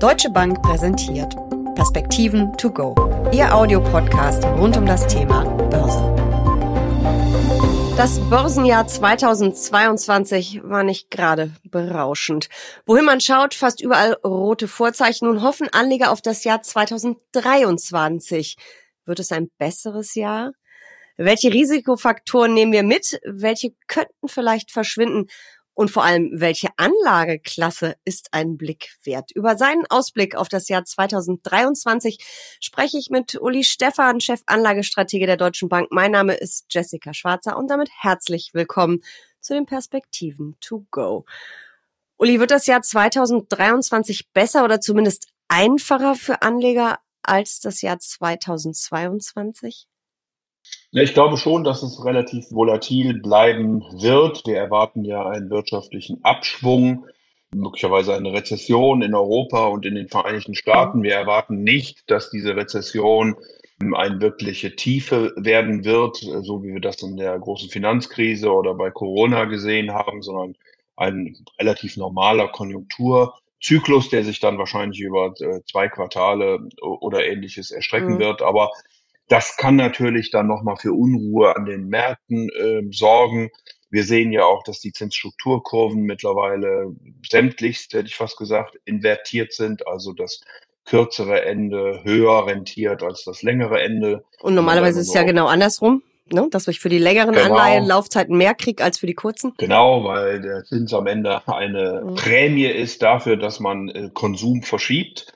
Deutsche Bank präsentiert Perspektiven to go. Ihr Audiopodcast rund um das Thema Börse. Das Börsenjahr 2022 war nicht gerade berauschend. Wohin man schaut, fast überall rote Vorzeichen. Nun hoffen Anleger auf das Jahr 2023. Wird es ein besseres Jahr? Welche Risikofaktoren nehmen wir mit? Welche könnten vielleicht verschwinden? Und vor allem, welche Anlageklasse ist ein Blick wert? Über seinen Ausblick auf das Jahr 2023 spreche ich mit Uli Stephan, Chefanlagestratege der Deutschen Bank. Mein Name ist Jessica Schwarzer und damit herzlich willkommen zu den Perspektiven to go. Uli, wird das Jahr 2023 besser oder zumindest einfacher für Anleger als das Jahr 2022? Ja, ich glaube schon, dass es relativ volatil bleiben wird. Wir erwarten ja einen wirtschaftlichen Abschwung, möglicherweise eine Rezession in Europa und in den Vereinigten Staaten. Wir erwarten nicht, dass diese Rezession eine wirkliche Tiefe werden wird, so wie wir das in der großen Finanzkrise oder bei Corona gesehen haben, sondern ein relativ normaler Konjunkturzyklus, der sich dann wahrscheinlich über äh, zwei Quartale oder ähnliches erstrecken mhm. wird. Aber das kann natürlich dann nochmal für Unruhe an den Märkten äh, sorgen. Wir sehen ja auch, dass die Zinsstrukturkurven mittlerweile sämtlichst, hätte ich fast gesagt, invertiert sind. Also das kürzere Ende höher rentiert als das längere Ende. Und normalerweise ist es ja genau andersrum. Ne, dass ich für die längeren genau. Anleihen Laufzeiten mehr kriege als für die kurzen? Genau, weil der Zins am Ende eine mhm. Prämie ist dafür, dass man äh, Konsum verschiebt.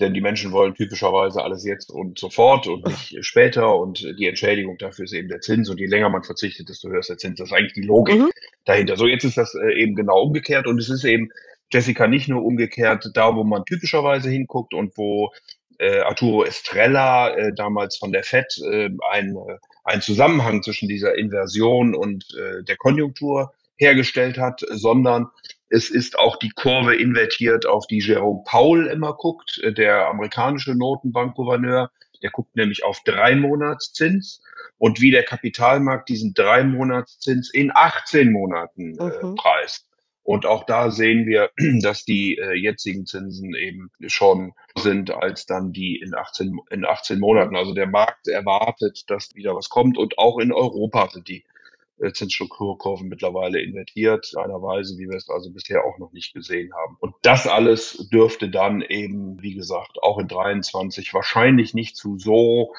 Denn die Menschen wollen typischerweise alles jetzt und sofort und nicht später. Und die Entschädigung dafür ist eben der Zins. Und je länger man verzichtet, desto höher ist der Zins. Das ist eigentlich die Logik mhm. dahinter. So, jetzt ist das äh, eben genau umgekehrt. Und es ist eben, Jessica, nicht nur umgekehrt da, wo man typischerweise hinguckt und wo äh, Arturo Estrella, äh, damals von der FED, äh, ein, äh, einen Zusammenhang zwischen dieser Inversion und äh, der Konjunktur hergestellt hat, sondern es ist auch die Kurve invertiert, auf die Jerome Powell immer guckt, äh, der amerikanische Notenbankgouverneur. Der guckt nämlich auf drei Monatszins und wie der Kapitalmarkt diesen drei Monatszins in 18 Monaten äh, mhm. preist. Und auch da sehen wir, dass die äh, jetzigen Zinsen eben schon sind als dann die in 18, in 18 Monaten. Also der Markt erwartet, dass wieder was kommt. Und auch in Europa sind die Zinsstrukturkurven mittlerweile invertiert, in einer Weise, wie wir es also bisher auch noch nicht gesehen haben. Und das alles dürfte dann eben, wie gesagt, auch in 23 wahrscheinlich nicht zu so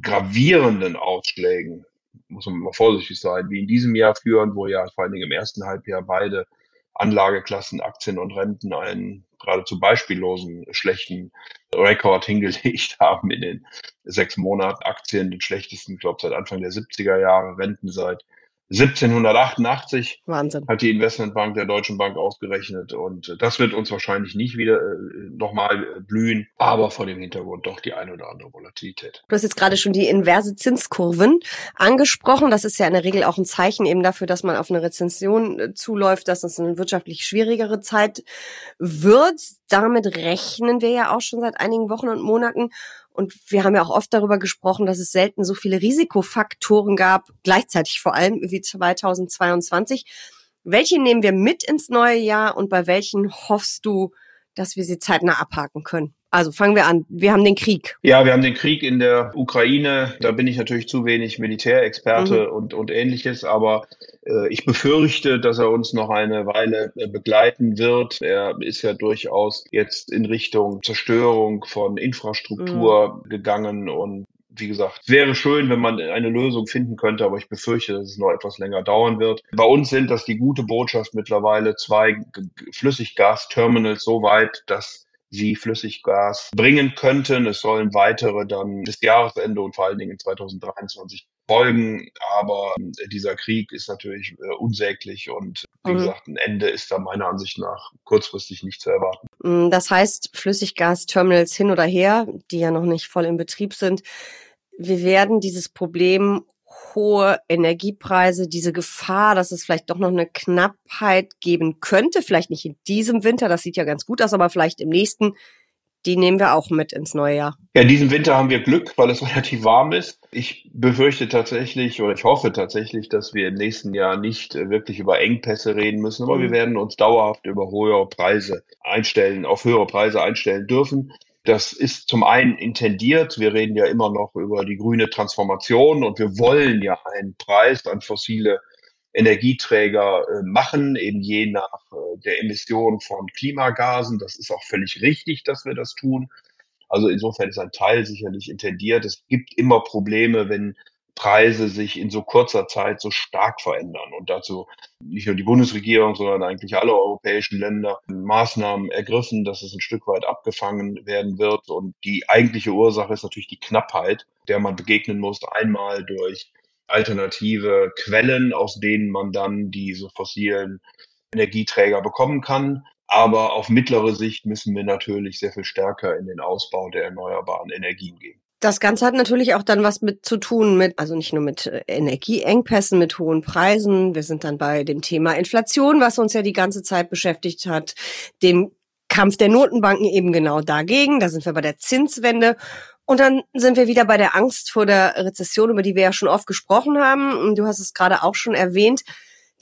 gravierenden Ausschlägen, muss man mal vorsichtig sein, wie in diesem Jahr führen, wo ja vor allen Dingen im ersten Halbjahr beide Anlageklassen, Aktien und Renten einen geradezu beispiellosen schlechten Rekord hingelegt haben in den sechs Monaten. Aktien den schlechtesten, glaube, seit Anfang der 70er Jahre, Renten seit 1788 Wahnsinn. hat die Investmentbank der Deutschen Bank ausgerechnet und das wird uns wahrscheinlich nicht wieder äh, nochmal blühen, aber vor dem Hintergrund doch die eine oder andere Volatilität. Du hast jetzt gerade schon die inverse Zinskurven angesprochen. Das ist ja in der Regel auch ein Zeichen eben dafür, dass man auf eine Rezension äh, zuläuft, dass es eine wirtschaftlich schwierigere Zeit wird. Damit rechnen wir ja auch schon seit einigen Wochen und Monaten. Und wir haben ja auch oft darüber gesprochen, dass es selten so viele Risikofaktoren gab, gleichzeitig vor allem wie 2022. Welche nehmen wir mit ins neue Jahr und bei welchen hoffst du, dass wir sie zeitnah abhaken können? Also fangen wir an. Wir haben den Krieg. Ja, wir haben den Krieg in der Ukraine. Da bin ich natürlich zu wenig Militärexperte mhm. und, und ähnliches, aber äh, ich befürchte, dass er uns noch eine Weile äh, begleiten wird. Er ist ja durchaus jetzt in Richtung Zerstörung von Infrastruktur mhm. gegangen und wie gesagt, wäre schön, wenn man eine Lösung finden könnte, aber ich befürchte, dass es noch etwas länger dauern wird. Bei uns sind das die gute Botschaft mittlerweile zwei Flüssiggasterminals so weit, dass sie Flüssiggas bringen könnten. Es sollen weitere dann bis Jahresende und vor allen Dingen in 2023 folgen. Aber äh, dieser Krieg ist natürlich äh, unsäglich und wie mhm. gesagt, ein Ende ist da meiner Ansicht nach kurzfristig nicht zu erwarten. Mm, das heißt, Flüssiggasterminals hin oder her, die ja noch nicht voll in Betrieb sind. Wir werden dieses Problem hohe Energiepreise, diese Gefahr, dass es vielleicht doch noch eine Knappheit geben könnte, vielleicht nicht in diesem Winter, das sieht ja ganz gut aus, aber vielleicht im nächsten, die nehmen wir auch mit ins neue Jahr. Ja, in diesem Winter haben wir Glück, weil es relativ warm ist. Ich befürchte tatsächlich oder ich hoffe tatsächlich, dass wir im nächsten Jahr nicht wirklich über Engpässe reden müssen, aber mhm. wir werden uns dauerhaft über höhere Preise einstellen, auf höhere Preise einstellen dürfen. Das ist zum einen intendiert. Wir reden ja immer noch über die grüne Transformation und wir wollen ja einen Preis an fossile Energieträger äh, machen, eben je nach äh, der Emission von Klimagasen. Das ist auch völlig richtig, dass wir das tun. Also insofern ist ein Teil sicherlich intendiert. Es gibt immer Probleme, wenn Preise sich in so kurzer Zeit so stark verändern und dazu nicht nur die Bundesregierung, sondern eigentlich alle europäischen Länder Maßnahmen ergriffen, dass es ein Stück weit abgefangen werden wird. Und die eigentliche Ursache ist natürlich die Knappheit, der man begegnen muss, einmal durch alternative Quellen, aus denen man dann diese fossilen Energieträger bekommen kann. Aber auf mittlere Sicht müssen wir natürlich sehr viel stärker in den Ausbau der erneuerbaren Energien gehen. Das Ganze hat natürlich auch dann was mit zu tun mit, also nicht nur mit äh, Energieengpässen, mit hohen Preisen. Wir sind dann bei dem Thema Inflation, was uns ja die ganze Zeit beschäftigt hat, dem Kampf der Notenbanken eben genau dagegen. Da sind wir bei der Zinswende. Und dann sind wir wieder bei der Angst vor der Rezession, über die wir ja schon oft gesprochen haben. Du hast es gerade auch schon erwähnt.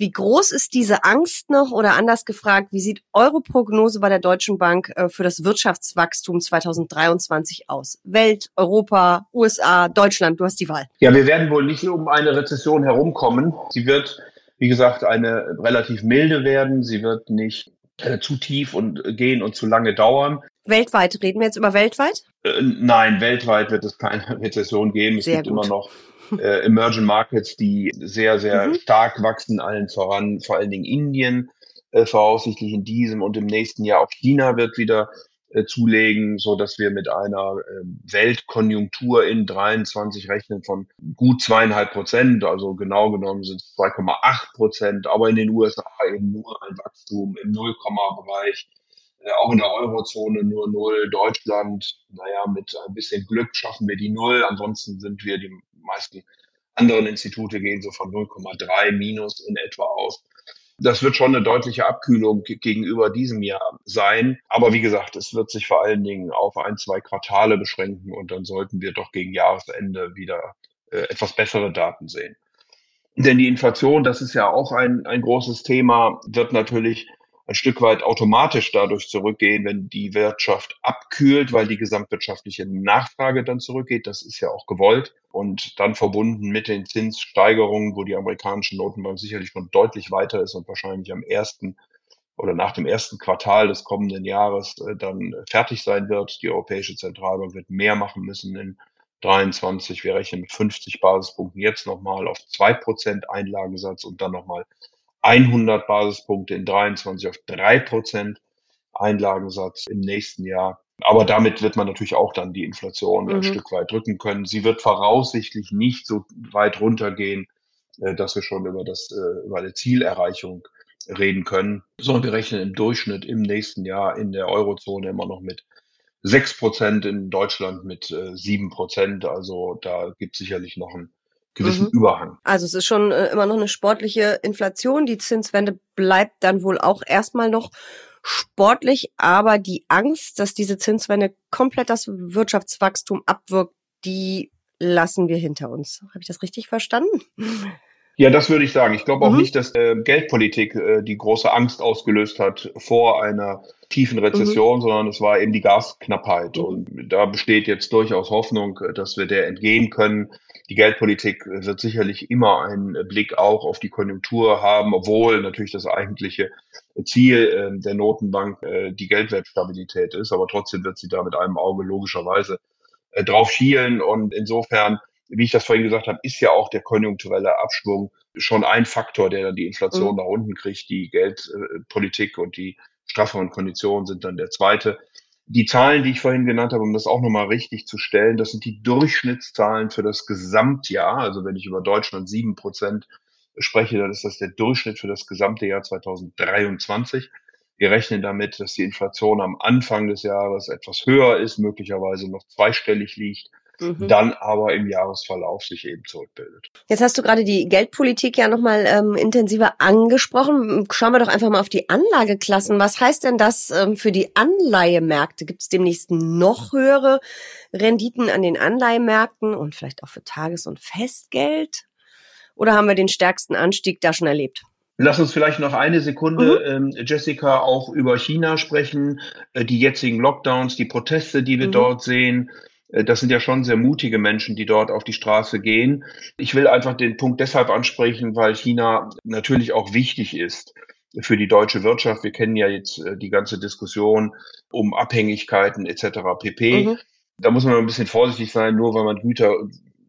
Wie groß ist diese Angst noch oder anders gefragt, wie sieht eure Prognose bei der Deutschen Bank äh, für das Wirtschaftswachstum 2023 aus? Welt, Europa, USA, Deutschland, du hast die Wahl. Ja, wir werden wohl nicht um eine Rezession herumkommen. Sie wird, wie gesagt, eine relativ milde werden. Sie wird nicht äh, zu tief und gehen und zu lange dauern. Weltweit, reden wir jetzt über weltweit? Äh, nein, weltweit wird es keine Rezession geben. Es Sehr gibt gut. immer noch äh, Emerging Markets, die sehr, sehr mhm. stark wachsen, allen voran, vor allen Dingen Indien, äh, voraussichtlich in diesem und im nächsten Jahr auch China wird wieder äh, zulegen, so dass wir mit einer äh, Weltkonjunktur in 23 rechnen von gut zweieinhalb Prozent, also genau genommen sind es 2,8 Prozent, aber in den USA eben nur ein Wachstum im Nullkomma-Bereich äh, auch in der Eurozone nur Null. Deutschland, naja, mit ein bisschen Glück schaffen wir die Null. Ansonsten sind wir, die meisten anderen Institute gehen so von 0,3 minus in etwa aus. Das wird schon eine deutliche Abkühlung gegenüber diesem Jahr sein. Aber wie gesagt, es wird sich vor allen Dingen auf ein, zwei Quartale beschränken und dann sollten wir doch gegen Jahresende wieder äh, etwas bessere Daten sehen. Denn die Inflation, das ist ja auch ein, ein großes Thema, wird natürlich ein Stück weit automatisch dadurch zurückgehen, wenn die Wirtschaft abkühlt, weil die gesamtwirtschaftliche Nachfrage dann zurückgeht. Das ist ja auch gewollt. Und dann verbunden mit den Zinssteigerungen, wo die amerikanische Notenbank sicherlich schon deutlich weiter ist und wahrscheinlich am ersten oder nach dem ersten Quartal des kommenden Jahres äh, dann fertig sein wird. Die Europäische Zentralbank wird mehr machen müssen in 23. Wir rechnen mit 50 Basispunkten jetzt nochmal auf zwei Prozent Einlagensatz und dann nochmal 100 Basispunkte in 23 auf 3 Prozent Einlagensatz im nächsten Jahr. Aber damit wird man natürlich auch dann die Inflation mhm. ein Stück weit drücken können. Sie wird voraussichtlich nicht so weit runtergehen, äh, dass wir schon über das, äh, über eine Zielerreichung reden können, sondern wir rechnen im Durchschnitt im nächsten Jahr in der Eurozone immer noch mit 6 Prozent, in Deutschland mit 7 äh, Prozent. Also da gibt es sicherlich noch einen gewissen mhm. Überhang. Also es ist schon äh, immer noch eine sportliche Inflation. Die Zinswende bleibt dann wohl auch erstmal noch sportlich, aber die Angst, dass diese Zinswende komplett das Wirtschaftswachstum abwirkt, die lassen wir hinter uns. Habe ich das richtig verstanden? Ja, das würde ich sagen. Ich glaube auch mhm. nicht, dass äh, Geldpolitik äh, die große Angst ausgelöst hat vor einer tiefen Rezession, mhm. sondern es war eben die Gasknappheit. Mhm. Und da besteht jetzt durchaus Hoffnung, äh, dass wir der entgehen können. Die Geldpolitik äh, wird sicherlich immer einen Blick auch auf die Konjunktur haben, obwohl natürlich das eigentliche Ziel äh, der Notenbank äh, die Geldwertstabilität ist. Aber trotzdem wird sie da mit einem Auge logischerweise drauf schielen. Und insofern wie ich das vorhin gesagt habe, ist ja auch der konjunkturelle Abschwung schon ein Faktor, der dann die Inflation mhm. nach unten kriegt. Die Geldpolitik und die strafferen Konditionen sind dann der zweite. Die Zahlen, die ich vorhin genannt habe, um das auch nochmal richtig zu stellen, das sind die Durchschnittszahlen für das Gesamtjahr. Also wenn ich über Deutschland sieben Prozent spreche, dann ist das der Durchschnitt für das gesamte Jahr 2023. Wir rechnen damit, dass die Inflation am Anfang des Jahres etwas höher ist, möglicherweise noch zweistellig liegt mhm. dann aber im Jahresverlauf sich eben zurückbildet. Jetzt hast du gerade die Geldpolitik ja nochmal ähm, intensiver angesprochen. Schauen wir doch einfach mal auf die Anlageklassen. Was heißt denn das ähm, für die Anleihemärkte? Gibt es demnächst noch höhere Renditen an den Anleihemärkten und vielleicht auch für Tages- und Festgeld? Oder haben wir den stärksten Anstieg da schon erlebt? Lass uns vielleicht noch eine Sekunde, mhm. ähm, Jessica, auch über China sprechen. Äh, die jetzigen Lockdowns, die Proteste, die wir mhm. dort sehen. Äh, das sind ja schon sehr mutige Menschen, die dort auf die Straße gehen. Ich will einfach den Punkt deshalb ansprechen, weil China natürlich auch wichtig ist für die deutsche Wirtschaft. Wir kennen ja jetzt äh, die ganze Diskussion um Abhängigkeiten etc. pp. Mhm. Da muss man ein bisschen vorsichtig sein, nur weil man Güter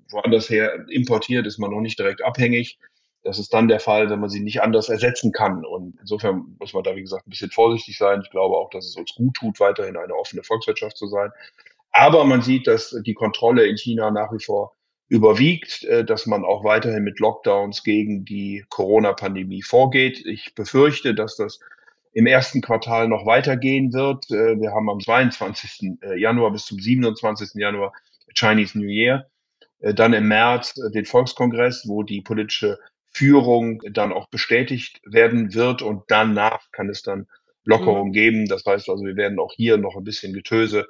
woanders her importiert, ist man noch nicht direkt abhängig. Das ist dann der Fall, wenn man sie nicht anders ersetzen kann. Und insofern muss man da, wie gesagt, ein bisschen vorsichtig sein. Ich glaube auch, dass es uns gut tut, weiterhin eine offene Volkswirtschaft zu sein. Aber man sieht, dass die Kontrolle in China nach wie vor überwiegt, äh, dass man auch weiterhin mit Lockdowns gegen die Corona-Pandemie vorgeht. Ich befürchte, dass das im ersten Quartal noch weitergehen wird. Äh, wir haben am 22. Äh, Januar bis zum 27. Januar Chinese New Year. Dann im März den Volkskongress, wo die politische Führung dann auch bestätigt werden wird und danach kann es dann Lockerung mhm. geben. Das heißt also, wir werden auch hier noch ein bisschen Getöse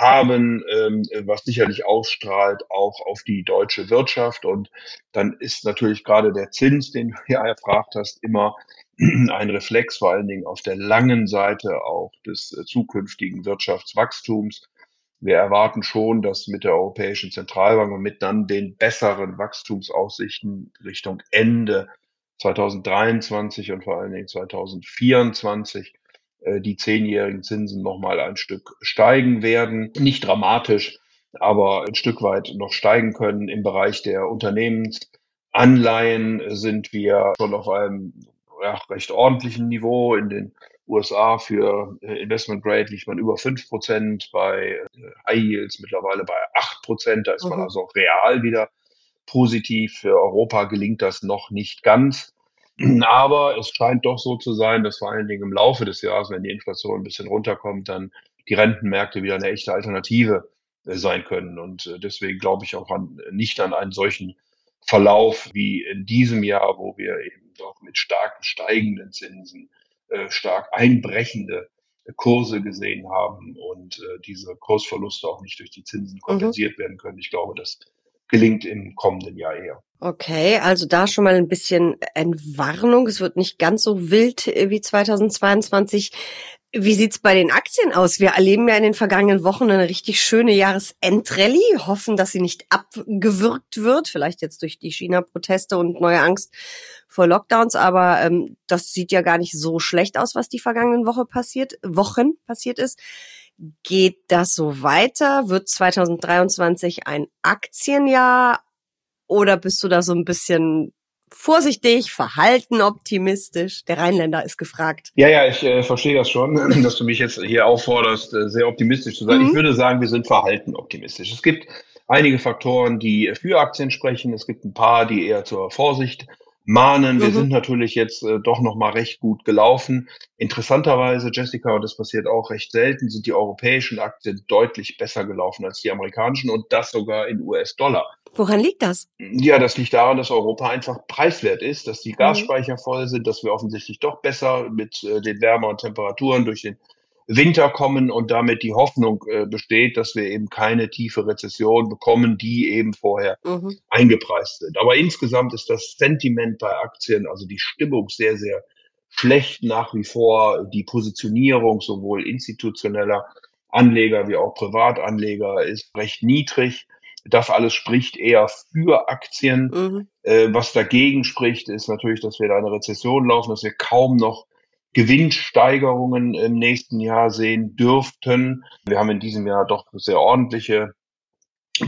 haben, ähm, was sicherlich ausstrahlt auch auf die deutsche Wirtschaft. Und dann ist natürlich gerade der Zins, den du ja erfragt hast, immer ein Reflex, vor allen Dingen auf der langen Seite auch des äh, zukünftigen Wirtschaftswachstums. Wir erwarten schon, dass mit der Europäischen Zentralbank und mit dann den besseren Wachstumsaussichten Richtung Ende 2023 und vor allen Dingen 2024 äh, die zehnjährigen Zinsen nochmal ein Stück steigen werden. Nicht dramatisch, aber ein Stück weit noch steigen können. Im Bereich der Unternehmensanleihen sind wir schon auf einem ja, recht ordentlichen Niveau. In den USA für äh, Investment Grade liegt man über fünf Prozent, bei äh, High Yields mittlerweile bei acht Prozent. Da ist man mhm. also auch real wieder positiv. Für Europa gelingt das noch nicht ganz. Aber es scheint doch so zu sein, dass vor allen Dingen im Laufe des Jahres, wenn die Inflation ein bisschen runterkommt, dann die Rentenmärkte wieder eine echte Alternative äh, sein können. Und deswegen glaube ich auch an, nicht an einen solchen Verlauf wie in diesem Jahr, wo wir eben doch mit stark steigenden Zinsen äh, stark einbrechende Kurse gesehen haben und äh, diese Kursverluste auch nicht durch die Zinsen mhm. kompensiert mhm. werden können. Ich glaube, das gelingt im kommenden Jahr eher. Okay, also da schon mal ein bisschen Entwarnung. Es wird nicht ganz so wild äh, wie 2022. Wie sieht's bei den Aktien aus? Wir erleben ja in den vergangenen Wochen eine richtig schöne Jahresendrallye, hoffen, dass sie nicht abgewürgt wird, vielleicht jetzt durch die China-Proteste und neue Angst vor Lockdowns, aber ähm, das sieht ja gar nicht so schlecht aus, was die vergangenen Woche passiert, Wochen passiert ist. Geht das so weiter? Wird 2023 ein Aktienjahr oder bist du da so ein bisschen vorsichtig, verhalten optimistisch. Der Rheinländer ist gefragt. Ja, ja, ich äh, verstehe das schon, dass du mich jetzt hier aufforderst, äh, sehr optimistisch zu sein. Mhm. Ich würde sagen, wir sind verhalten optimistisch. Es gibt einige Faktoren, die für Aktien sprechen. Es gibt ein paar, die eher zur Vorsicht mahnen. Wir mhm. sind natürlich jetzt äh, doch noch mal recht gut gelaufen. Interessanterweise, Jessica, und das passiert auch recht selten, sind die europäischen Aktien deutlich besser gelaufen als die amerikanischen und das sogar in US-Dollar. Woran liegt das? Ja, das liegt daran, dass Europa einfach preiswert ist, dass die mhm. Gasspeicher voll sind, dass wir offensichtlich doch besser mit äh, den wärmeren Temperaturen durch den Winter kommen und damit die Hoffnung äh, besteht, dass wir eben keine tiefe Rezession bekommen, die eben vorher mhm. eingepreist sind. Aber insgesamt ist das Sentiment bei Aktien, also die Stimmung sehr, sehr schlecht nach wie vor. Die Positionierung sowohl institutioneller Anleger wie auch Privatanleger ist recht niedrig. Das alles spricht eher für Aktien. Mhm. Äh, was dagegen spricht, ist natürlich, dass wir da eine Rezession laufen, dass wir kaum noch Gewinnsteigerungen im nächsten Jahr sehen dürften. Wir haben in diesem Jahr doch sehr ordentliche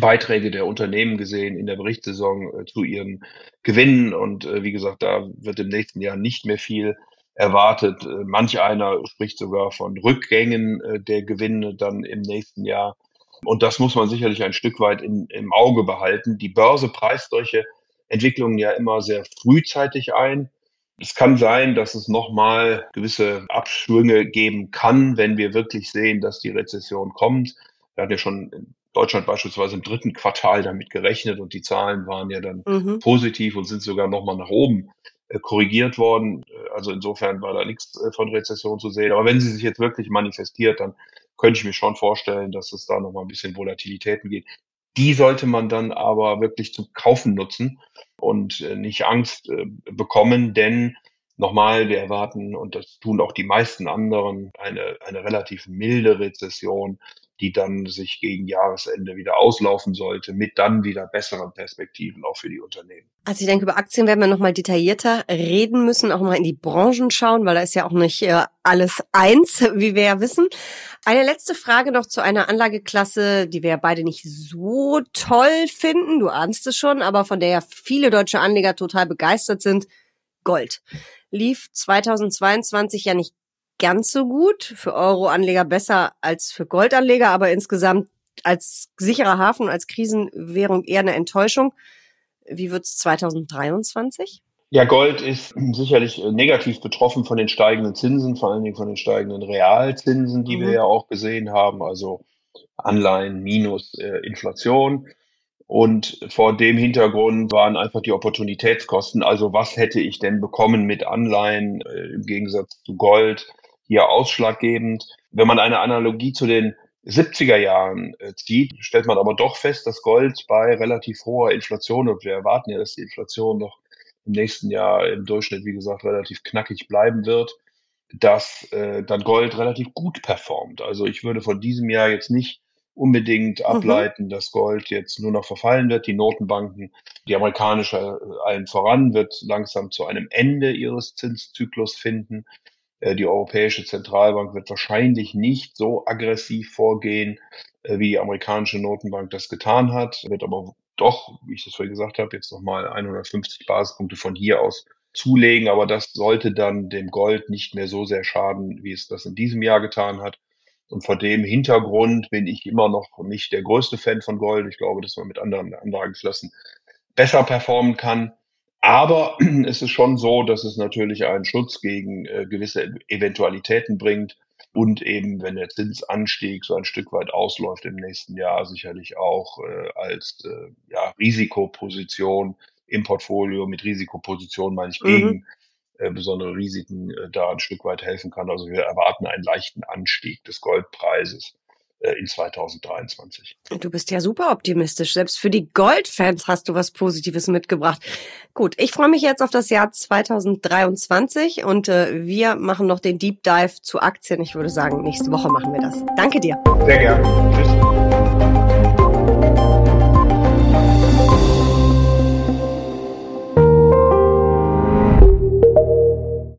Beiträge der Unternehmen gesehen in der Berichtssaison äh, zu ihren Gewinnen. Und äh, wie gesagt, da wird im nächsten Jahr nicht mehr viel erwartet. Äh, manch einer spricht sogar von Rückgängen der Gewinne dann im nächsten Jahr. Und das muss man sicherlich ein Stück weit in, im Auge behalten. Die Börse preist solche Entwicklungen ja immer sehr frühzeitig ein. Es kann sein, dass es nochmal gewisse Abschwünge geben kann, wenn wir wirklich sehen, dass die Rezession kommt. Wir hatten ja schon Deutschland beispielsweise im dritten Quartal damit gerechnet und die Zahlen waren ja dann mhm. positiv und sind sogar nochmal nach oben äh, korrigiert worden. Also insofern war da nichts äh, von Rezession zu sehen. Aber wenn sie sich jetzt wirklich manifestiert, dann könnte ich mir schon vorstellen, dass es da nochmal ein bisschen Volatilitäten geht. Die sollte man dann aber wirklich zum Kaufen nutzen und äh, nicht Angst bekommen, denn nochmal, wir erwarten, und das tun auch die meisten anderen, eine, eine relativ milde Rezession die dann sich gegen Jahresende wieder auslaufen sollte, mit dann wieder besseren Perspektiven auch für die Unternehmen. Also ich denke, über Aktien werden wir nochmal detaillierter reden müssen, auch mal in die Branchen schauen, weil da ist ja auch nicht äh, alles eins, wie wir ja wissen. Eine letzte Frage noch zu einer Anlageklasse, die wir ja beide nicht so toll finden. Du ahnst es schon, aber von der ja viele deutsche Anleger total begeistert sind. Gold. Lief 2022 ja nicht ganz so gut, für Euro-Anleger besser als für Goldanleger, aber insgesamt als sicherer Hafen, als Krisenwährung eher eine Enttäuschung. Wie wird es 2023? Ja, Gold ist sicherlich äh, negativ betroffen von den steigenden Zinsen, vor allen Dingen von den steigenden Realzinsen, die mhm. wir ja auch gesehen haben, also Anleihen minus äh, Inflation. Und vor dem Hintergrund waren einfach die Opportunitätskosten, also was hätte ich denn bekommen mit Anleihen äh, im Gegensatz zu Gold, hier ausschlaggebend. Wenn man eine Analogie zu den 70er Jahren äh, zieht, stellt man aber doch fest, dass Gold bei relativ hoher Inflation, und wir erwarten ja, dass die Inflation noch im nächsten Jahr im Durchschnitt, wie gesagt, relativ knackig bleiben wird, dass äh, dann Gold relativ gut performt. Also ich würde von diesem Jahr jetzt nicht unbedingt mhm. ableiten, mhm. dass Gold jetzt nur noch verfallen wird. Die Notenbanken, die amerikanische äh, allen voran, wird langsam zu einem Ende ihres Zinszyklus finden. Äh, die Europäische Zentralbank wird wahrscheinlich nicht so aggressiv vorgehen, äh, wie die amerikanische Notenbank das getan hat, wird aber doch, wie ich das vorhin gesagt habe, jetzt nochmal 150 Basispunkte von hier aus zulegen. Aber das sollte dann dem Gold nicht mehr so sehr schaden, wie es das in diesem Jahr getan hat. Und vor dem Hintergrund bin ich immer noch nicht der größte Fan von Gold. Ich glaube, dass man mit anderen Anlageklassen besser performen kann. Aber es ist schon so, dass es natürlich einen Schutz gegen äh, gewisse Eventualitäten bringt und eben, wenn der Zinsanstieg so ein Stück weit ausläuft im nächsten Jahr, sicherlich auch äh, als äh, ja, Risikoposition im Portfolio mit Risikoposition meine ich mhm. gegen äh, besondere Risiken äh, da ein Stück weit helfen kann. Also wir erwarten einen leichten Anstieg des Goldpreises in 2023. Du bist ja super optimistisch. Selbst für die Goldfans hast du was Positives mitgebracht. Gut, ich freue mich jetzt auf das Jahr 2023 und äh, wir machen noch den Deep Dive zu Aktien. Ich würde sagen, nächste Woche machen wir das. Danke dir. Sehr gerne. Tschüss.